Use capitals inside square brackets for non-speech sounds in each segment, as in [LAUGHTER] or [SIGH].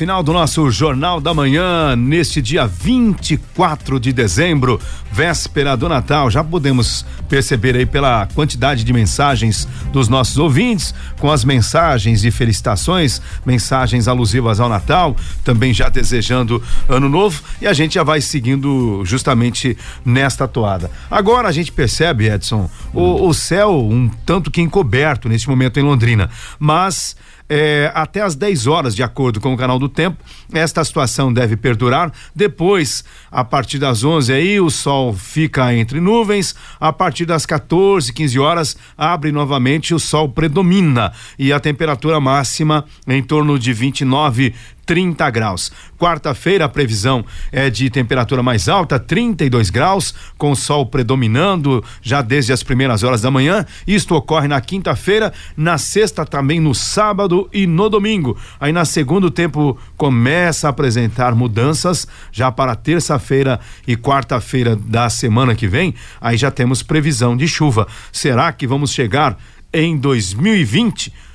Final do nosso Jornal da Manhã, neste dia 24 de dezembro, véspera do Natal. Já podemos perceber aí pela quantidade de mensagens dos nossos ouvintes, com as mensagens de felicitações, mensagens alusivas ao Natal, também já desejando Ano Novo, e a gente já vai seguindo justamente nesta toada. Agora a gente percebe, Edson, o, o céu um tanto que encoberto neste momento em Londrina, mas é, até às 10 horas, de acordo com o canal do Tempo. Esta situação deve perdurar. Depois, a partir das 11 aí, o sol fica entre nuvens. A partir das 14, 15 horas, abre novamente, o sol predomina e a temperatura máxima em torno de 29 30 graus. Quarta-feira a previsão é de temperatura mais alta, 32 graus, com sol predominando já desde as primeiras horas da manhã. Isto ocorre na quinta-feira, na sexta também no sábado e no domingo. Aí na segunda o tempo começa a apresentar mudanças já para terça-feira e quarta-feira da semana que vem. Aí já temos previsão de chuva. Será que vamos chegar em 2020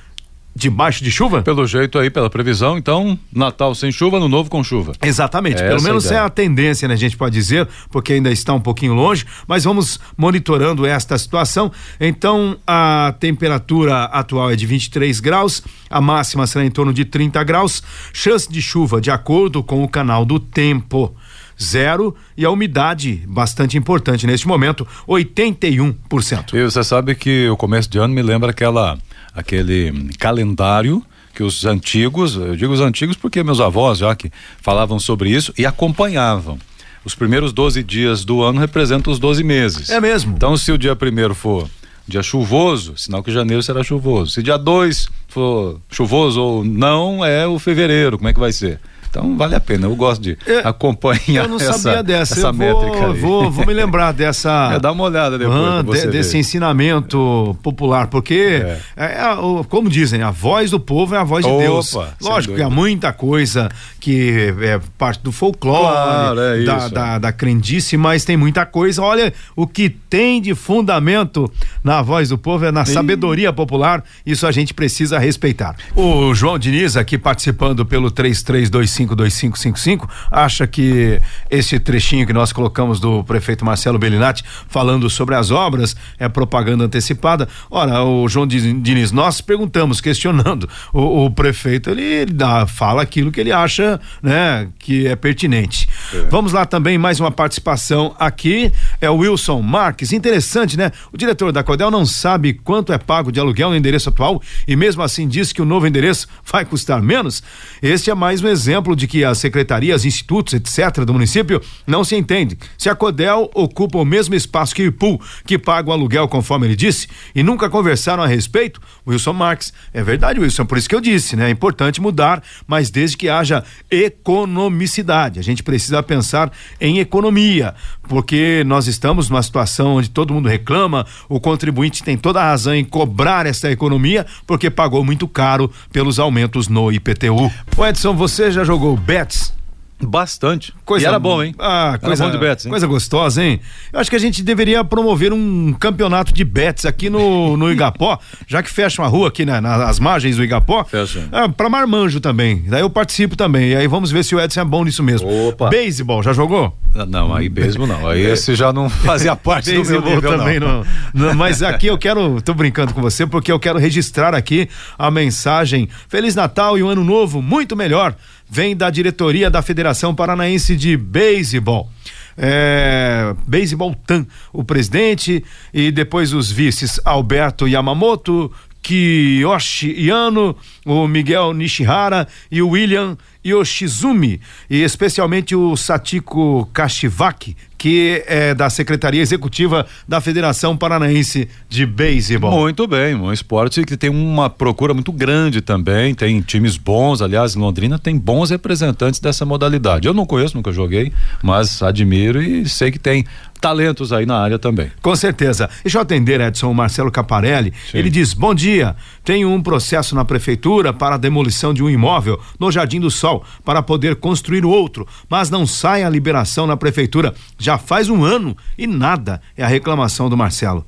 debaixo de chuva? Pelo jeito aí, pela previsão, então, Natal sem chuva, no novo com chuva. Exatamente, é pelo menos é a tendência, né, a gente pode dizer, porque ainda está um pouquinho longe, mas vamos monitorando esta situação. Então, a temperatura atual é de 23 graus, a máxima será em torno de 30 graus, chance de chuva de acordo com o canal do tempo zero e a umidade bastante importante neste momento, 81%. E você sabe que o começo de ano me lembra aquela aquele calendário que os antigos, eu digo os antigos porque meus avós já que falavam sobre isso e acompanhavam. Os primeiros 12 dias do ano representam os 12 meses. É mesmo. Então, se o dia primeiro for dia chuvoso, sinal que janeiro será chuvoso. Se dia 2 for chuvoso ou não, é o fevereiro. Como é que vai ser? Então vale a pena, eu gosto de é, acompanhar eu não essa, sabia dessa, essa eu métrica. Vou, vou, vou, me lembrar [LAUGHS] dessa. É, dá uma olhada depois. Ah, de, desse ensinamento popular, porque, é. É, é como dizem, a voz do povo é a voz de Opa, Deus. Lógico que há muita coisa que é parte do folclore, claro, é da, da, da crendice, mas tem muita coisa. Olha, o que tem de fundamento na voz do povo é na Sim. sabedoria popular, isso a gente precisa respeitar. O João Diniz aqui participando pelo 3325 252555 acha que esse trechinho que nós colocamos do prefeito Marcelo Bellinati falando sobre as obras é propaganda antecipada. Ora, o João Diniz, nós perguntamos, questionando. O, o prefeito, ele, dá, fala aquilo que ele acha, né, que é pertinente. É. Vamos lá também, mais uma participação aqui. É o Wilson Marques. Interessante, né? O diretor da Codel não sabe quanto é pago de aluguel no endereço atual e mesmo assim diz que o novo endereço vai custar menos. Este é mais um exemplo de que as secretarias, institutos, etc. do município não se entendem. Se a Codel ocupa o mesmo espaço que o IPU, que paga o aluguel conforme ele disse, e nunca conversaram a respeito, Wilson Marques, é verdade, Wilson, por isso que eu disse, né? É importante mudar, mas desde que haja economicidade. A gente precisa pensar em economia, porque nós estamos numa situação onde todo mundo reclama, o contribuinte tem toda a razão em cobrar essa economia, porque pagou muito caro pelos aumentos no IPTU. O Edson, você já jogou jogou Bets? Bastante. Coisa, e era bom, hein? Ah, coisa, bom de bets, hein? Coisa gostosa, hein? Eu acho que a gente deveria promover um campeonato de bets aqui no, no [LAUGHS] Igapó, já que fecha uma rua aqui né, nas margens do Igapó. Fecha. Ah, pra Marmanjo também. Daí eu participo também. E aí vamos ver se o Edson é bom nisso mesmo. Opa. Beisebol, já jogou? Não, aí beisebol não. Aí esse já não [LAUGHS] fazia parte do meu nível, também não. não. Mas aqui eu quero, tô brincando com você, porque eu quero registrar aqui a mensagem Feliz Natal e um ano novo muito melhor vem da diretoria da Federação Paranaense de Beisebol. É, Beisebol TAM, o presidente e depois os vices Alberto Yamamoto, Kiyoshi Yano, o Miguel Nishihara e o William Yoshizumi, e especialmente o Satiko Kashiwaki, que é da Secretaria Executiva da Federação Paranaense de Beisebol. Muito bem, um esporte que tem uma procura muito grande também, tem times bons, aliás, em Londrina tem bons representantes dessa modalidade. Eu não conheço, nunca joguei, mas admiro e sei que tem talentos aí na área também. Com certeza. Deixa eu atender, Edson, o Marcelo Caparelli. Sim. Ele diz: Bom dia, tenho um processo na prefeitura para a demolição de um imóvel no Jardim do Sol para poder construir outro, mas não sai a liberação na prefeitura. Já já faz um ano e nada é a reclamação do Marcelo.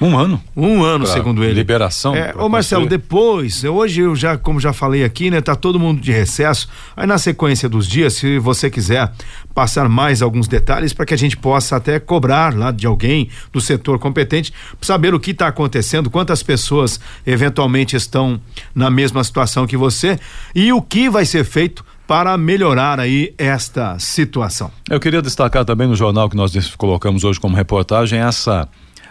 Um ano? Um ano, pra segundo ele. Liberação. É, ô Marcelo, depois, hoje eu já, como já falei aqui, né, tá todo mundo de recesso. Aí na sequência dos dias, se você quiser passar mais alguns detalhes para que a gente possa até cobrar lá de alguém do setor competente, saber o que está acontecendo, quantas pessoas eventualmente estão na mesma situação que você e o que vai ser feito para melhorar aí esta situação. Eu queria destacar também no jornal que nós colocamos hoje como reportagem essa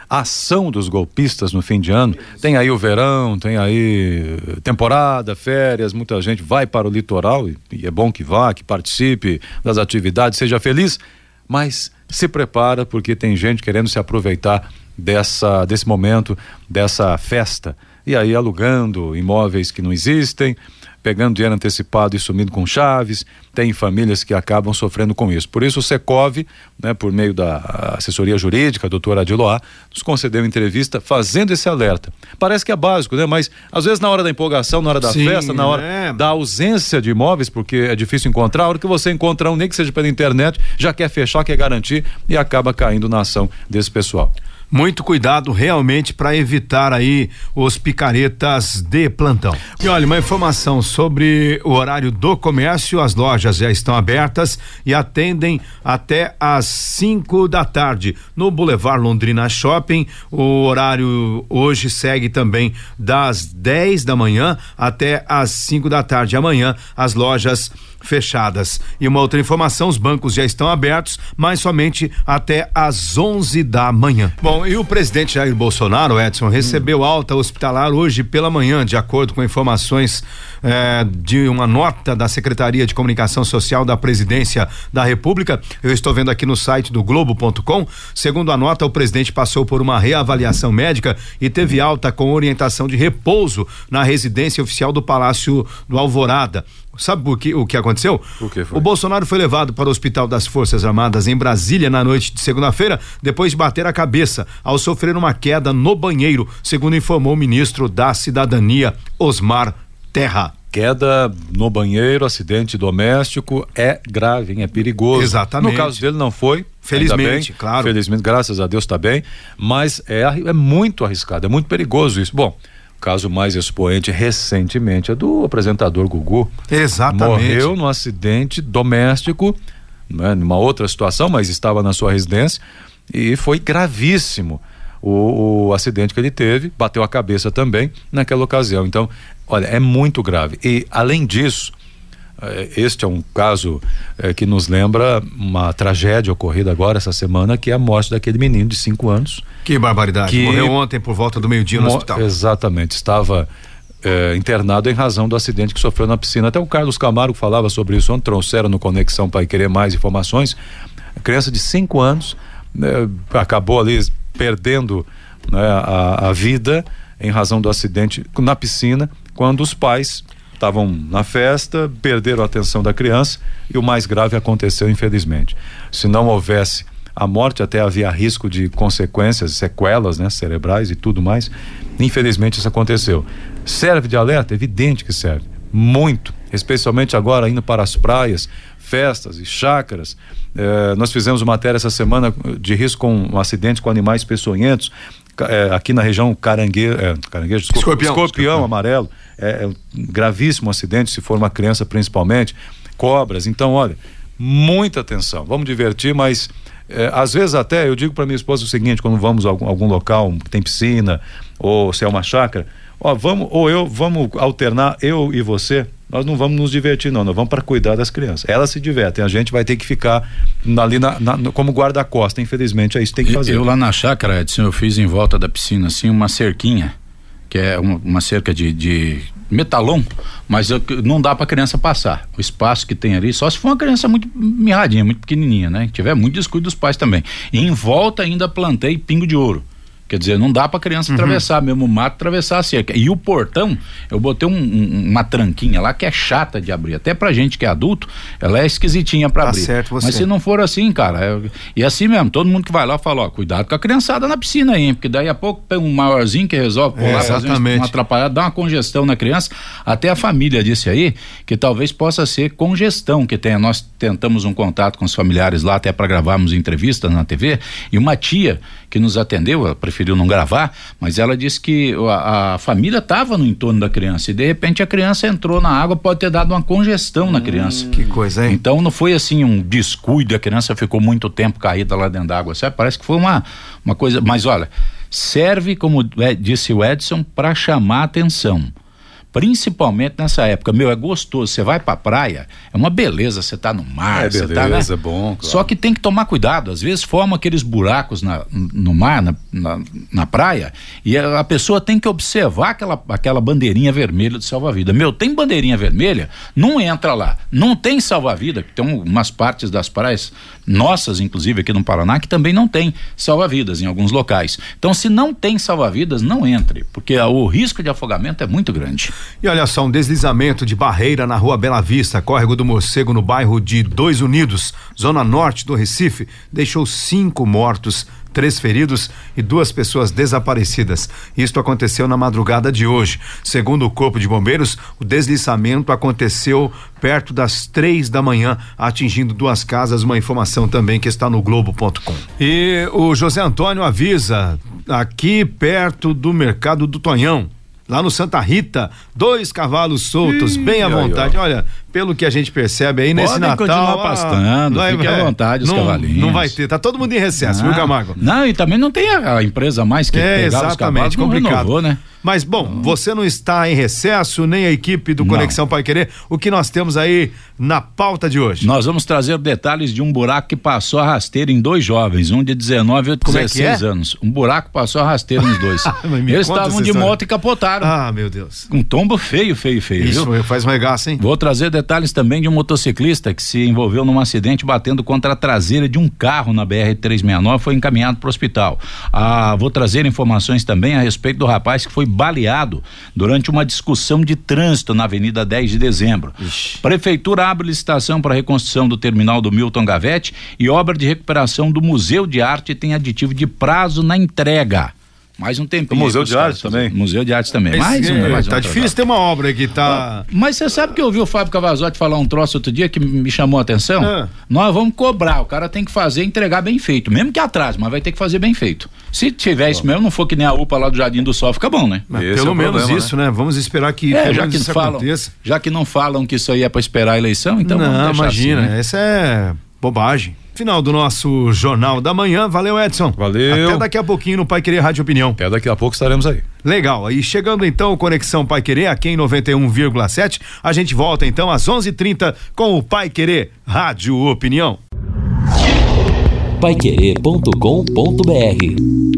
ação dos golpistas no fim de ano. Tem aí o verão, tem aí temporada, férias, muita gente vai para o litoral e, e é bom que vá, que participe das atividades, seja feliz, mas se prepara porque tem gente querendo se aproveitar dessa desse momento, dessa festa e aí alugando imóveis que não existem, pegando dinheiro antecipado e sumindo com chaves. Tem famílias que acabam sofrendo com isso. Por isso o Secov, né, por meio da assessoria jurídica, a doutora Adiloá, nos concedeu entrevista fazendo esse alerta. Parece que é básico, né? Mas às vezes na hora da empolgação, na hora da Sim, festa, na hora é. da ausência de imóveis, porque é difícil encontrar, a hora que você encontrar um, nem que seja pela internet, já quer fechar, quer garantir e acaba caindo na ação desse pessoal muito cuidado realmente para evitar aí os picaretas de plantão. E olha, uma informação sobre o horário do comércio, as lojas já estão abertas e atendem até às 5 da tarde. No Boulevard Londrina Shopping, o horário hoje segue também das 10 da manhã até às 5 da tarde. Amanhã as lojas fechadas. E uma outra informação: os bancos já estão abertos, mas somente até às 11 da manhã. Bom, e o presidente Jair Bolsonaro, Edson, recebeu alta hospitalar hoje pela manhã, de acordo com informações eh, de uma nota da Secretaria de Comunicação Social da Presidência da República. Eu estou vendo aqui no site do Globo.com. Segundo a nota, o presidente passou por uma reavaliação médica e teve alta com orientação de repouso na residência oficial do Palácio do Alvorada. Sabe o que, o que aconteceu? O que foi? O Bolsonaro foi levado para o Hospital das Forças Armadas em Brasília na noite de segunda-feira, depois de bater a cabeça ao sofrer uma queda no banheiro, segundo informou o ministro da Cidadania, Osmar Terra. Queda no banheiro, acidente doméstico, é grave, hein? é perigoso. Exatamente. No caso dele não foi. Felizmente, bem, claro. Felizmente, graças a Deus está bem, mas é, é muito arriscado, é muito perigoso isso. Bom, caso mais expoente recentemente é do apresentador Gugu. Exatamente. Morreu num acidente doméstico, né, numa outra situação, mas estava na sua residência e foi gravíssimo. O, o, acidente que ele teve, bateu a cabeça também naquela ocasião. Então, olha, é muito grave. E além disso, este é um caso é, que nos lembra uma tragédia ocorrida agora essa semana, que é a morte daquele menino de 5 anos. Que barbaridade. Que Morreu ontem por volta do meio-dia no hospital. Exatamente. Estava é, internado em razão do acidente que sofreu na piscina. Até o Carlos Camargo falava sobre isso ontem, trouxeram no Conexão para querer mais informações. A criança de 5 anos né, acabou ali perdendo né, a, a vida em razão do acidente na piscina, quando os pais estavam na festa, perderam a atenção da criança e o mais grave aconteceu, infelizmente. Se não houvesse a morte, até havia risco de consequências, sequelas, né, cerebrais e tudo mais. Infelizmente isso aconteceu. Serve de alerta? Evidente que serve. Muito, especialmente agora indo para as praias, festas e chácaras. Eh, nós fizemos uma matéria essa semana de risco com um acidente com animais peçonhentos. Eh, aqui na região caranguejo, eh, caranguejo desculpa, escorpião, escorpião, escorpião amarelo é, é um gravíssimo acidente, se for uma criança principalmente, cobras. Então, olha, muita atenção. Vamos divertir, mas é, às vezes até eu digo para minha esposa o seguinte, quando vamos a algum, algum local que tem piscina ou se é uma chácara, ó, vamos ou eu vamos alternar eu e você. Nós não vamos nos divertir não, nós vamos para cuidar das crianças. Elas se divertem, a gente vai ter que ficar ali na, na, como guarda-costa, infelizmente é isso que tem que fazer. Eu lá na chácara, Edson, eu fiz em volta da piscina assim uma cerquinha que é uma, uma cerca de, de metalon, mas eu, não dá para criança passar. O espaço que tem ali, só se for uma criança muito mirradinha, muito pequenininha, né? Que tiver muito descuido dos pais também. E em volta ainda plantei pingo de ouro. Quer dizer, não dá para criança uhum. atravessar, mesmo o mato atravessar a cerca. E o portão, eu botei um, um, uma tranquinha lá que é chata de abrir. Até pra gente que é adulto, ela é esquisitinha para tá abrir. Certo, você. Mas se não for assim, cara, é, e assim mesmo, todo mundo que vai lá fala, ó, cuidado com a criançada na piscina aí, porque daí a pouco tem um maiorzinho que resolve pular, é, fazer uma atrapalhada, dá uma congestão na criança. Até a família disse aí que talvez possa ser congestão que tenha. Nós tentamos um contato com os familiares lá até para gravarmos entrevistas na TV e uma tia que nos atendeu, ela preferiu não gravar, mas ela disse que a, a família estava no entorno da criança e de repente a criança entrou na água, pode ter dado uma congestão hum, na criança. Que coisa, hein? Então não foi assim um descuido, a criança ficou muito tempo caída lá dentro d'água, sabe? Parece que foi uma, uma coisa, mas olha, serve, como é, disse o Edson, para chamar atenção principalmente nessa época. Meu, é gostoso. Você vai pra praia, é uma beleza. Você tá no mar, é você beleza, tá. Né? É bom. Claro. Só que tem que tomar cuidado. Às vezes formam aqueles buracos na, no mar, na, na, na praia, e a, pessoa tem que observar aquela, aquela bandeirinha vermelha do salva-vida. Meu, tem bandeirinha vermelha, não entra lá. Não tem salva-vida, tem umas partes das praias, nossas, inclusive aqui no Paraná, que também não tem salva-vidas em alguns locais. Então, se não tem salva-vidas, não entre, porque o risco de afogamento é muito grande. E olha só, um deslizamento de barreira na rua Bela Vista, córrego do Morcego, no bairro de Dois Unidos, zona norte do Recife, deixou cinco mortos três feridos e duas pessoas desaparecidas. Isto aconteceu na madrugada de hoje. Segundo o Corpo de Bombeiros, o deslizamento aconteceu perto das três da manhã, atingindo duas casas. Uma informação também que está no Globo.com. E o José Antônio avisa aqui perto do mercado do Tonhão lá no Santa Rita, dois cavalos soltos, Ih, bem à vontade. Olha, pelo que a gente percebe aí Podem nesse Natal. continuar pastando, vai, fique à vontade os não, cavalinhos. Não vai ter, tá todo mundo em recesso, não, viu, Camargo? Não, e também não tem a, a empresa mais que é, exatamente, os cavalos, complicado. Renovou, né? Mas, bom, não. você não está em recesso, nem a equipe do Conexão Pai Querer. O que nós temos aí na pauta de hoje? Nós vamos trazer detalhes de um buraco que passou a rasteira em dois jovens, um de 19 e outro de 16 é é? anos. Um buraco passou a rasteira nos dois. [LAUGHS] Eles estavam de moto e capotaram. Ah, meu Deus. Um tombo feio, feio, feio. Isso, viu? faz um regaço, hein? Vou trazer detalhes também de um motociclista que se envolveu num acidente batendo contra a traseira de um carro na BR-369 foi encaminhado para o hospital. Ah, vou trazer informações também a respeito do rapaz que foi baleado durante uma discussão de trânsito na Avenida 10 de Dezembro. Ixi. Prefeitura abre licitação para reconstrução do terminal do Milton Gavete e obra de recuperação do Museu de Arte tem aditivo de prazo na entrega mais um tempinho. O Museu de Arte também. Museu de Arte também. mais um. É, mais tá um difícil ter uma obra que tá. Mas você sabe que eu ouvi o Fábio Cavazotti falar um troço outro dia que me chamou a atenção? É. Nós vamos cobrar, o cara tem que fazer entregar bem feito, mesmo que atrás, mas vai ter que fazer bem feito. Se tiver isso mesmo, não for que nem a UPA lá do Jardim do Sol, fica bom, né? pelo é menos problema, isso, né? né? Vamos esperar que é, já que isso falam, aconteça. Já que não falam que isso aí é para esperar a eleição, então não, imagina, assim, né? essa é bobagem. Final do nosso Jornal da Manhã. Valeu, Edson. Valeu. Até daqui a pouquinho no Pai Querer Rádio Opinião. Até daqui a pouco estaremos aí. Legal. E chegando então Conexão Pai Querer aqui em 91,7. A gente volta então às 11:30 com o Pai Querer Rádio Opinião. Paiquerê.com.br